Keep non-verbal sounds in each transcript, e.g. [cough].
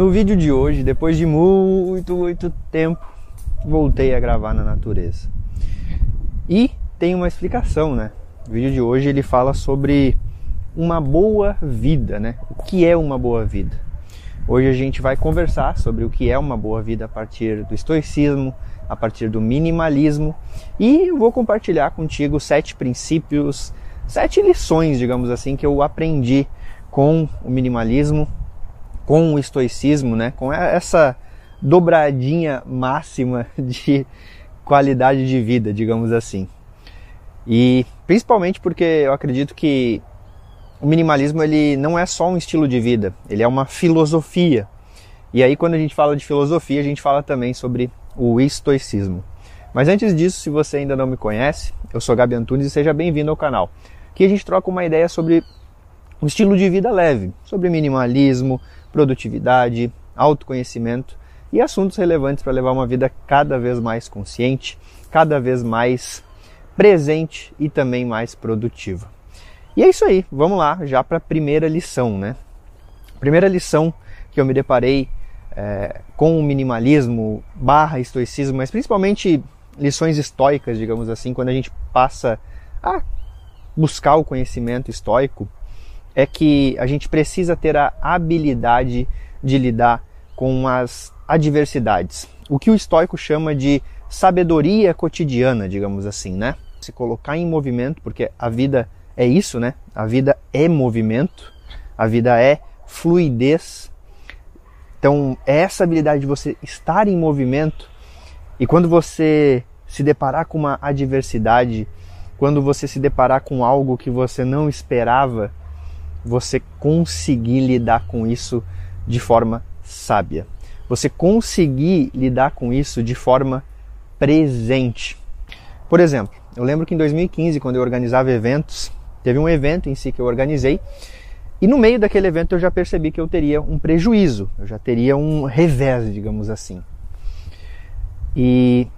No vídeo de hoje, depois de muito, muito tempo, voltei a gravar na natureza. E tem uma explicação, né? O vídeo de hoje ele fala sobre uma boa vida, né? O que é uma boa vida? Hoje a gente vai conversar sobre o que é uma boa vida a partir do estoicismo, a partir do minimalismo e vou compartilhar contigo sete princípios, sete lições, digamos assim, que eu aprendi com o minimalismo com o estoicismo, né, com essa dobradinha máxima [laughs] de qualidade de vida, digamos assim. E principalmente porque eu acredito que o minimalismo ele não é só um estilo de vida, ele é uma filosofia. E aí quando a gente fala de filosofia, a gente fala também sobre o estoicismo. Mas antes disso, se você ainda não me conhece, eu sou Gabi Antunes e seja bem-vindo ao canal. Aqui a gente troca uma ideia sobre um estilo de vida leve, sobre minimalismo, produtividade, autoconhecimento e assuntos relevantes para levar uma vida cada vez mais consciente, cada vez mais presente e também mais produtiva. E é isso aí, vamos lá já para a primeira lição, né? Primeira lição que eu me deparei é, com o minimalismo barra estoicismo, mas principalmente lições estoicas, digamos assim, quando a gente passa a buscar o conhecimento estoico, é que a gente precisa ter a habilidade de lidar com as adversidades. O que o estoico chama de sabedoria cotidiana, digamos assim, né? Se colocar em movimento, porque a vida é isso, né? A vida é movimento, a vida é fluidez. Então, é essa habilidade de você estar em movimento e quando você se deparar com uma adversidade, quando você se deparar com algo que você não esperava, você conseguir lidar com isso de forma sábia. Você conseguir lidar com isso de forma presente. Por exemplo, eu lembro que em 2015, quando eu organizava eventos, teve um evento em si que eu organizei, e no meio daquele evento eu já percebi que eu teria um prejuízo, eu já teria um revés, digamos assim. E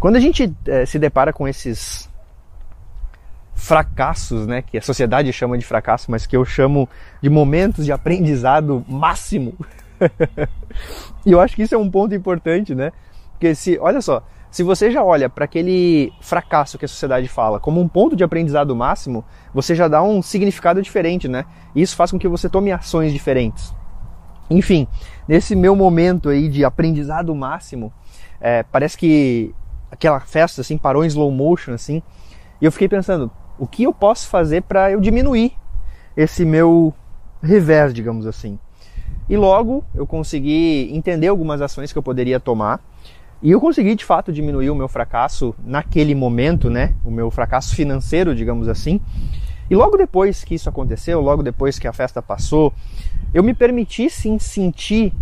quando a gente é, se depara com esses fracassos, né, que a sociedade chama de fracasso, mas que eu chamo de momentos de aprendizado máximo. [laughs] e eu acho que isso é um ponto importante, né? Porque se, olha só, se você já olha para aquele fracasso que a sociedade fala como um ponto de aprendizado máximo, você já dá um significado diferente, né? E isso faz com que você tome ações diferentes. Enfim, nesse meu momento aí de aprendizado máximo, é, parece que aquela festa assim parou em slow motion assim, e eu fiquei pensando, o que eu posso fazer para eu diminuir esse meu revés, digamos assim. E logo eu consegui entender algumas ações que eu poderia tomar e eu consegui de fato diminuir o meu fracasso naquele momento, né? O meu fracasso financeiro, digamos assim. E logo depois que isso aconteceu, logo depois que a festa passou, eu me permiti sim sentir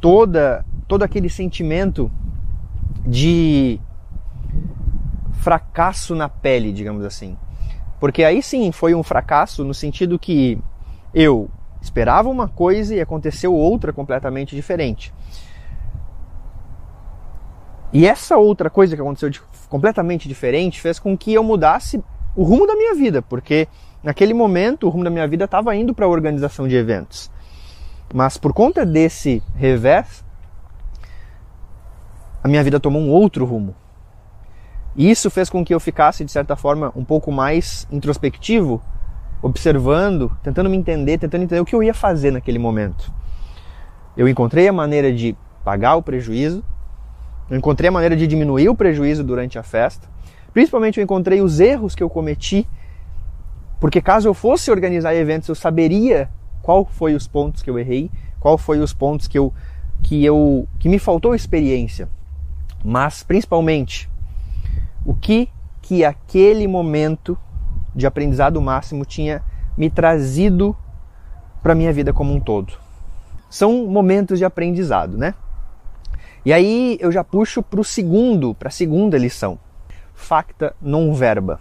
toda todo aquele sentimento de fracasso na pele, digamos assim. Porque aí sim foi um fracasso no sentido que eu esperava uma coisa e aconteceu outra completamente diferente. E essa outra coisa que aconteceu de, completamente diferente fez com que eu mudasse o rumo da minha vida, porque naquele momento o rumo da minha vida estava indo para a organização de eventos. Mas por conta desse revés, a minha vida tomou um outro rumo. E isso fez com que eu ficasse, de certa forma, um pouco mais introspectivo, observando, tentando me entender, tentando entender o que eu ia fazer naquele momento. Eu encontrei a maneira de pagar o prejuízo, eu encontrei a maneira de diminuir o prejuízo durante a festa, principalmente eu encontrei os erros que eu cometi, porque caso eu fosse organizar eventos, eu saberia qual foi os pontos que eu errei, qual foi os pontos que eu que eu que me faltou experiência. Mas principalmente o que que aquele momento de aprendizado máximo tinha me trazido para minha vida como um todo. São momentos de aprendizado, né? E aí eu já puxo para o segundo, para a segunda lição. Facta non verba.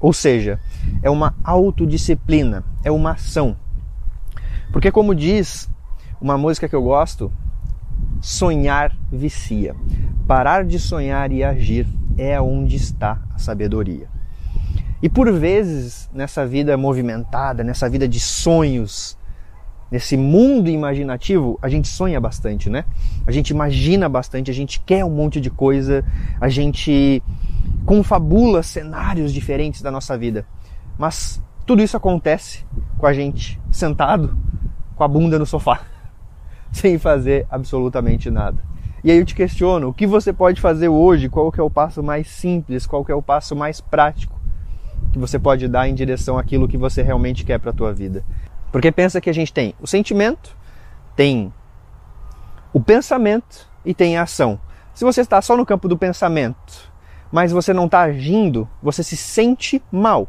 Ou seja, é uma autodisciplina, é uma ação. Porque como diz uma música que eu gosto, sonhar vicia. Parar de sonhar e agir é onde está a sabedoria. E por vezes, nessa vida movimentada, nessa vida de sonhos, nesse mundo imaginativo, a gente sonha bastante, né? A gente imagina bastante, a gente quer um monte de coisa, a gente confabula cenários diferentes da nossa vida. Mas tudo isso acontece com a gente sentado com a bunda no sofá, [laughs] sem fazer absolutamente nada. E aí eu te questiono, o que você pode fazer hoje? Qual que é o passo mais simples? Qual que é o passo mais prático que você pode dar em direção àquilo que você realmente quer para a tua vida? Porque pensa que a gente tem o sentimento, tem o pensamento e tem a ação. Se você está só no campo do pensamento, mas você não está agindo, você se sente mal.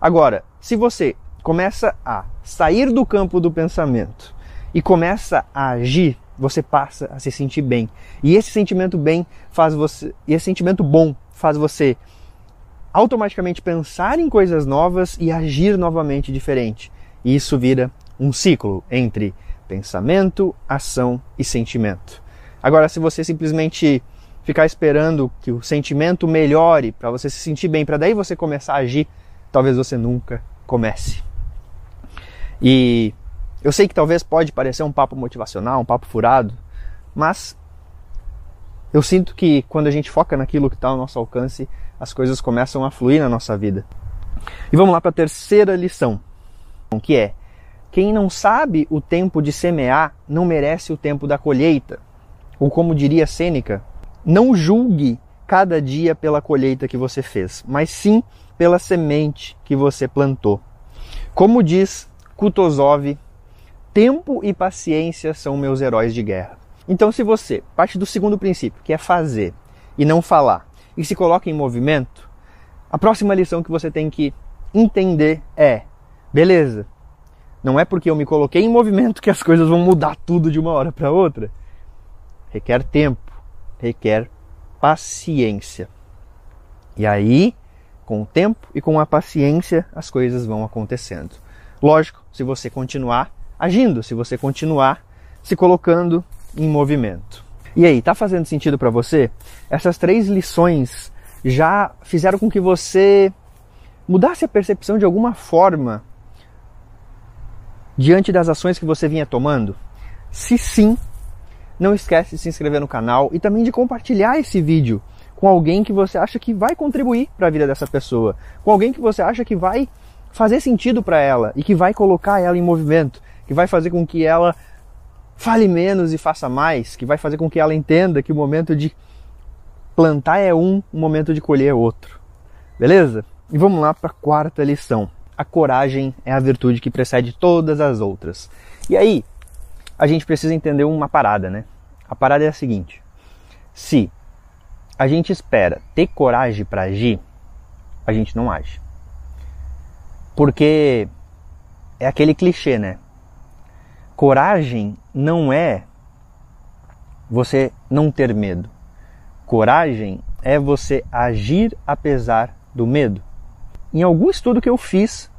Agora, se você começa a sair do campo do pensamento e começa a agir, você passa a se sentir bem. E esse sentimento bem faz você, e esse sentimento bom faz você automaticamente pensar em coisas novas e agir novamente diferente. E isso vira um ciclo entre pensamento, ação e sentimento. Agora, se você simplesmente ficar esperando que o sentimento melhore para você se sentir bem, para daí você começar a agir, talvez você nunca comece. E eu sei que talvez pode parecer um papo motivacional, um papo furado, mas eu sinto que quando a gente foca naquilo que está ao nosso alcance, as coisas começam a fluir na nossa vida. E vamos lá para a terceira lição, que é: quem não sabe o tempo de semear não merece o tempo da colheita. Ou como diria Sêneca, não julgue cada dia pela colheita que você fez, mas sim pela semente que você plantou. Como diz Kutuzov, tempo e paciência são meus heróis de guerra. Então, se você parte do segundo princípio, que é fazer e não falar, e se coloca em movimento, a próxima lição que você tem que entender é: beleza, não é porque eu me coloquei em movimento que as coisas vão mudar tudo de uma hora para outra. Requer tempo, requer paciência. E aí, com o tempo e com a paciência, as coisas vão acontecendo. Lógico, se você continuar agindo, se você continuar se colocando em movimento. E aí, tá fazendo sentido para você? Essas três lições já fizeram com que você mudasse a percepção de alguma forma diante das ações que você vinha tomando? Se sim, não esquece de se inscrever no canal e também de compartilhar esse vídeo com alguém que você acha que vai contribuir para a vida dessa pessoa, com alguém que você acha que vai fazer sentido para ela e que vai colocar ela em movimento, que vai fazer com que ela fale menos e faça mais, que vai fazer com que ela entenda que o momento de plantar é um, o momento de colher é outro. Beleza? E vamos lá para a quarta lição. A coragem é a virtude que precede todas as outras. E aí, a gente precisa entender uma parada, né? A parada é a seguinte: se a gente espera ter coragem para agir, a gente não age. Porque é aquele clichê, né? Coragem não é você não ter medo. Coragem é você agir apesar do medo. Em algum estudo que eu fiz,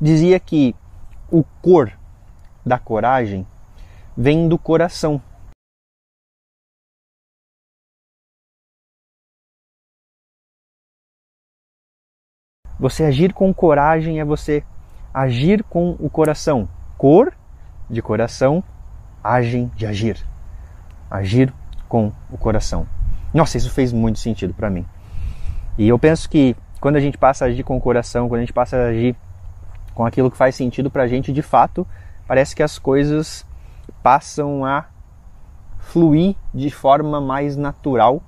dizia que o cor da coragem vem do coração. Você agir com coragem é você agir com o coração. Cor de coração, agem de agir. Agir com o coração. Nossa, isso fez muito sentido para mim. E eu penso que quando a gente passa a agir com o coração, quando a gente passa a agir com aquilo que faz sentido para a gente, de fato, parece que as coisas passam a fluir de forma mais natural.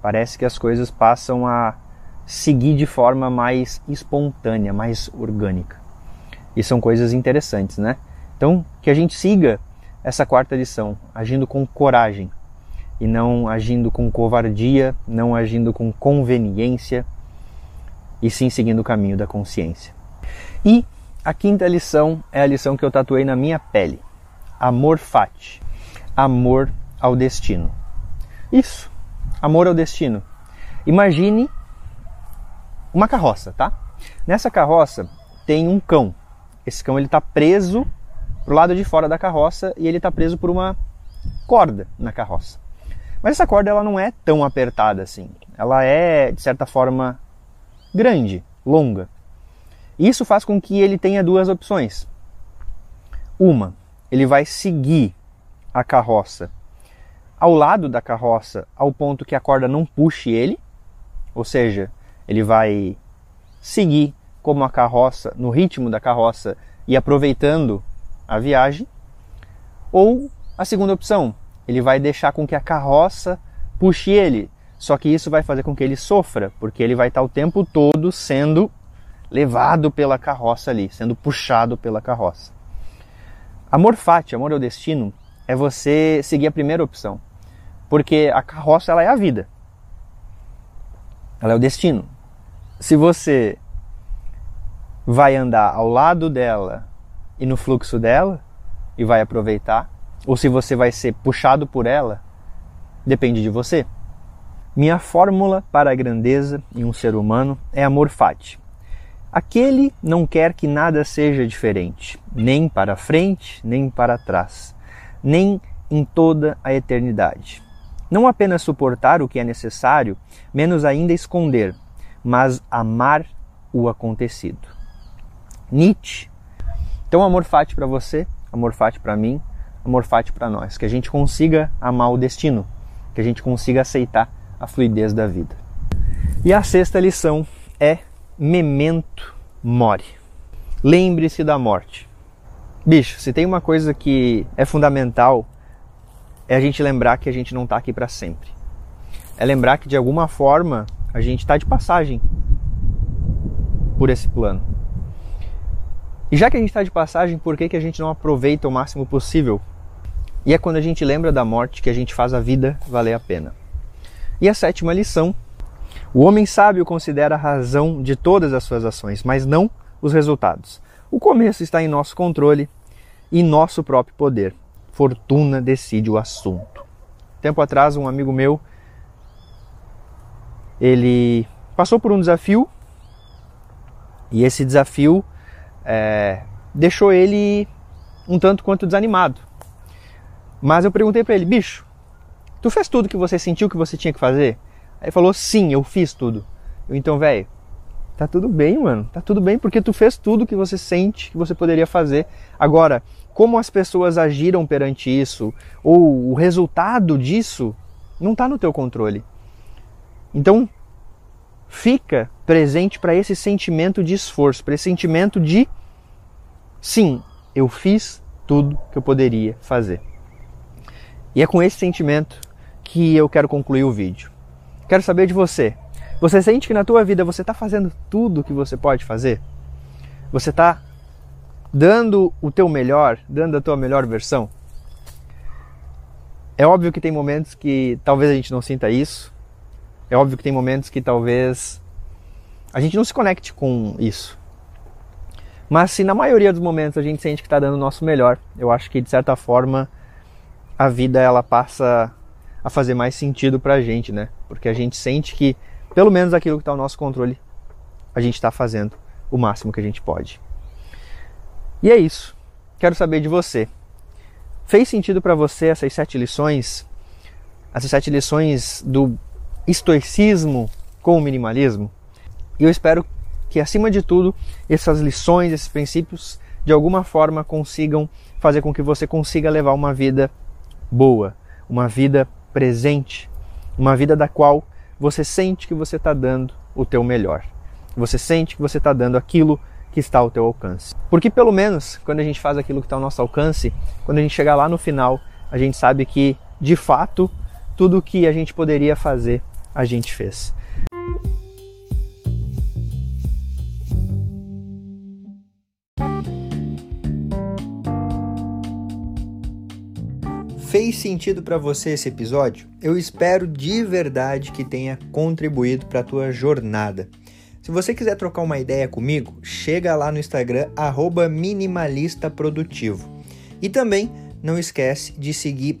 Parece que as coisas passam a seguir de forma mais espontânea, mais orgânica. E são coisas interessantes, né? Então, que a gente siga essa quarta lição, agindo com coragem e não agindo com covardia, não agindo com conveniência, e sim seguindo o caminho da consciência. E a quinta lição é a lição que eu tatuei na minha pele. Amor fati. Amor ao destino. Isso. Amor ao destino. Imagine uma carroça, tá? Nessa carroça tem um cão. Esse cão ele está preso pro lado de fora da carroça e ele está preso por uma corda na carroça. Mas essa corda ela não é tão apertada assim. Ela é de certa forma grande, longa. Isso faz com que ele tenha duas opções. Uma, ele vai seguir a carroça ao lado da carroça ao ponto que a corda não puxe ele, ou seja, ele vai seguir como a carroça, no ritmo da carroça e aproveitando a viagem. Ou a segunda opção, ele vai deixar com que a carroça puxe ele, só que isso vai fazer com que ele sofra, porque ele vai estar o tempo todo sendo levado pela carroça ali, sendo puxado pela carroça. Amor fati, amor ao destino, é você seguir a primeira opção, porque a carroça ela é a vida, ela é o destino. Se você vai andar ao lado dela e no fluxo dela e vai aproveitar, ou se você vai ser puxado por ela, depende de você. Minha fórmula para a grandeza em um ser humano é amor fati. Aquele não quer que nada seja diferente, nem para frente, nem para trás, nem em toda a eternidade. Não apenas suportar o que é necessário, menos ainda esconder, mas amar o acontecido. Nietzsche. Então, amor fati para você, amor fati para mim, amor fati para nós. Que a gente consiga amar o destino, que a gente consiga aceitar a fluidez da vida. E a sexta lição é memento mori. Lembre-se da morte. Bicho, se tem uma coisa que é fundamental é a gente lembrar que a gente não está aqui para sempre. É lembrar que de alguma forma a gente está de passagem por esse plano. E já que a gente está de passagem, por que, que a gente não aproveita o máximo possível? E é quando a gente lembra da morte que a gente faz a vida valer a pena. E a sétima lição o homem sábio considera a razão de todas as suas ações, mas não os resultados. O começo está em nosso controle e nosso próprio poder. Fortuna decide o assunto. Tempo atrás, um amigo meu, ele passou por um desafio e esse desafio é, deixou ele um tanto quanto desanimado. Mas eu perguntei para ele, bicho, tu fez tudo que você sentiu que você tinha que fazer? Aí falou: Sim, eu fiz tudo. Eu, então, velho, tá tudo bem, mano. Tá tudo bem porque tu fez tudo que você sente que você poderia fazer. Agora, como as pessoas agiram perante isso, ou o resultado disso, não está no teu controle. Então, fica presente para esse sentimento de esforço, para esse sentimento de sim, eu fiz tudo que eu poderia fazer. E é com esse sentimento que eu quero concluir o vídeo. Quero saber de você. Você sente que na tua vida você está fazendo tudo o que você pode fazer? Você está dando o teu melhor, dando a tua melhor versão? É óbvio que tem momentos que talvez a gente não sinta isso. É óbvio que tem momentos que talvez a gente não se conecte com isso. Mas se na maioria dos momentos a gente sente que está dando o nosso melhor, eu acho que de certa forma a vida ela passa a fazer mais sentido para a gente, né? Porque a gente sente que, pelo menos aquilo que está ao nosso controle, a gente está fazendo o máximo que a gente pode. E é isso. Quero saber de você. Fez sentido para você essas sete lições? Essas sete lições do estoicismo com o minimalismo? E eu espero que, acima de tudo, essas lições, esses princípios, de alguma forma consigam fazer com que você consiga levar uma vida boa, uma vida presente, uma vida da qual você sente que você está dando o teu melhor. Você sente que você está dando aquilo que está ao teu alcance. Porque pelo menos quando a gente faz aquilo que está ao nosso alcance, quando a gente chegar lá no final, a gente sabe que de fato tudo o que a gente poderia fazer, a gente fez. Fez sentido para você esse episódio? Eu espero de verdade que tenha contribuído para a tua jornada. Se você quiser trocar uma ideia comigo, chega lá no Instagram @minimalistaprodutivo. E também não esquece de seguir